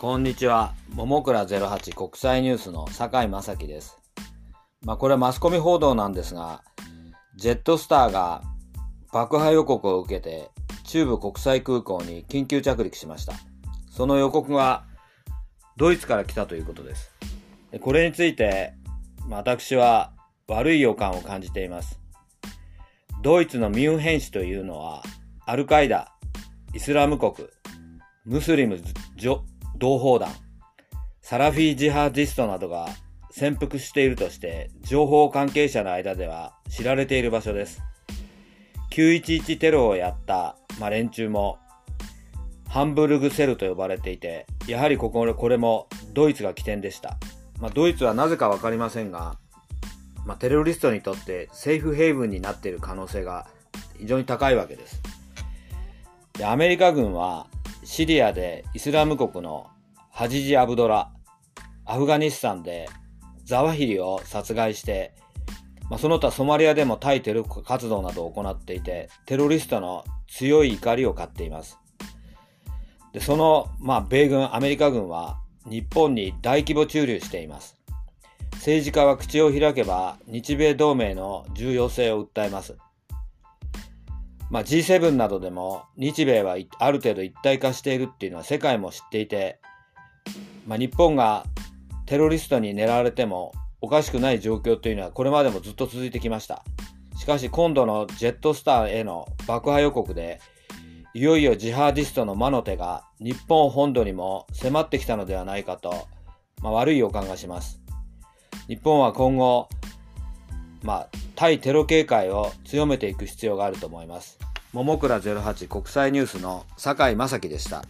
こんにちは。桃倉08国際ニュースの酒井正樹です。まあこれはマスコミ報道なんですが、ジェットスターが爆破予告を受けて中部国際空港に緊急着陸しました。その予告はドイツから来たということです。これについて私は悪い予感を感じています。ドイツのミュンヘン市というのはアルカイダ、イスラム国、ムスリム同胞団、サラフィージハーディストなどが潜伏しているとして情報関係者の間では知られている場所です。911テロをやった、まあ、連中もハンブルグセルと呼ばれていて、やはりこここれもドイツが起点でした。まあ、ドイツはなぜかわかりませんが、まあ、テロリストにとってセーフヘイブンになっている可能性が非常に高いわけです。でアメリカ軍はシリアでイスラム国のハジジ・アブドラ、アフガニスタンでザワヒリを殺害して、まあ、その他ソマリアでも対テロ活動などを行っていて、テロリストの強い怒りを買っています。でその、まあ、米軍、アメリカ軍は日本に大規模駐留しています。政治家は口を開けば日米同盟の重要性を訴えます。まあ、G7 などでも日米はある程度一体化しているっていうのは世界も知っていて、まあ、日本がテロリストに狙われてもおかしくない状況というのはこれまでもずっと続いてきました。しかし今度のジェットスターへの爆破予告でいよいよジハーディストの魔の手が日本本土にも迫ってきたのではないかと、まあ、悪い予感がします。日本は今後、まあ、対テロ警戒を強めていく必要があると思います。桃倉08国際ニュースの坂井正樹でした。